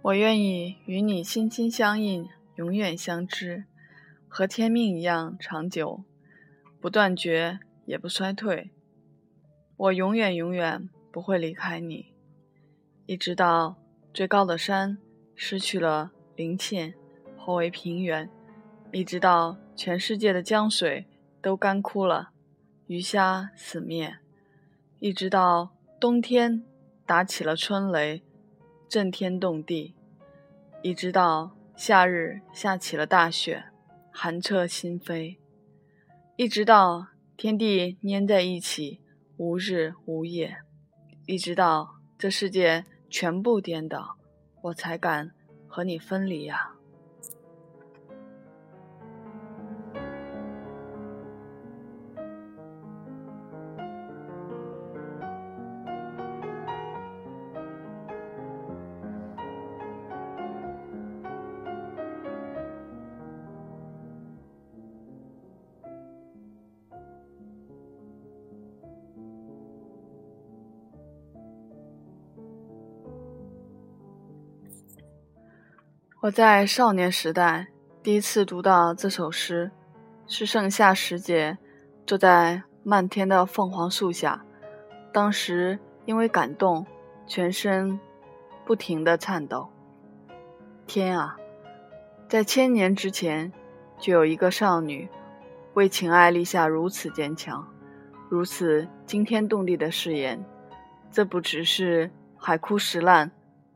我愿意与你心心相印，永远相知，和天命一样长久，不断绝也不衰退。我永远永远不会离开你，一直到最高的山失去了灵涧，化为平原；一直到全世界的江水都干枯了，鱼虾死灭；一直到冬天打起了春雷。震天动地，一直到夏日下起了大雪，寒彻心扉；一直到天地粘在一起，无日无夜；一直到这世界全部颠倒，我才敢和你分离呀。我在少年时代第一次读到这首诗，是盛夏时节，坐在漫天的凤凰树下，当时因为感动，全身不停地颤抖。天啊，在千年之前，就有一个少女为情爱立下如此坚强、如此惊天动地的誓言，这不只是海枯石烂，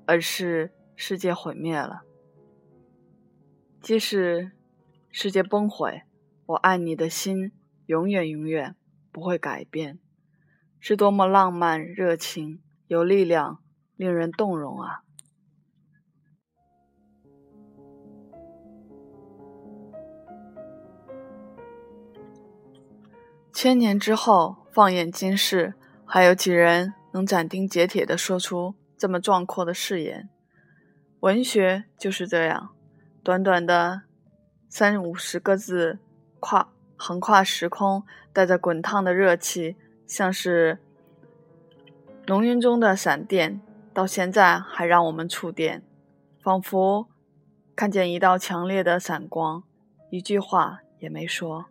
而是世界毁灭了。即使世界崩毁，我爱你的心永远永远不会改变，是多么浪漫、热情、有力量、令人动容啊！千年之后，放眼今世，还有几人能斩钉截铁地说出这么壮阔的誓言？文学就是这样。短短的三五十个字，跨横跨时空，带着滚烫的热气，像是浓云中的闪电，到现在还让我们触电，仿佛看见一道强烈的闪光，一句话也没说。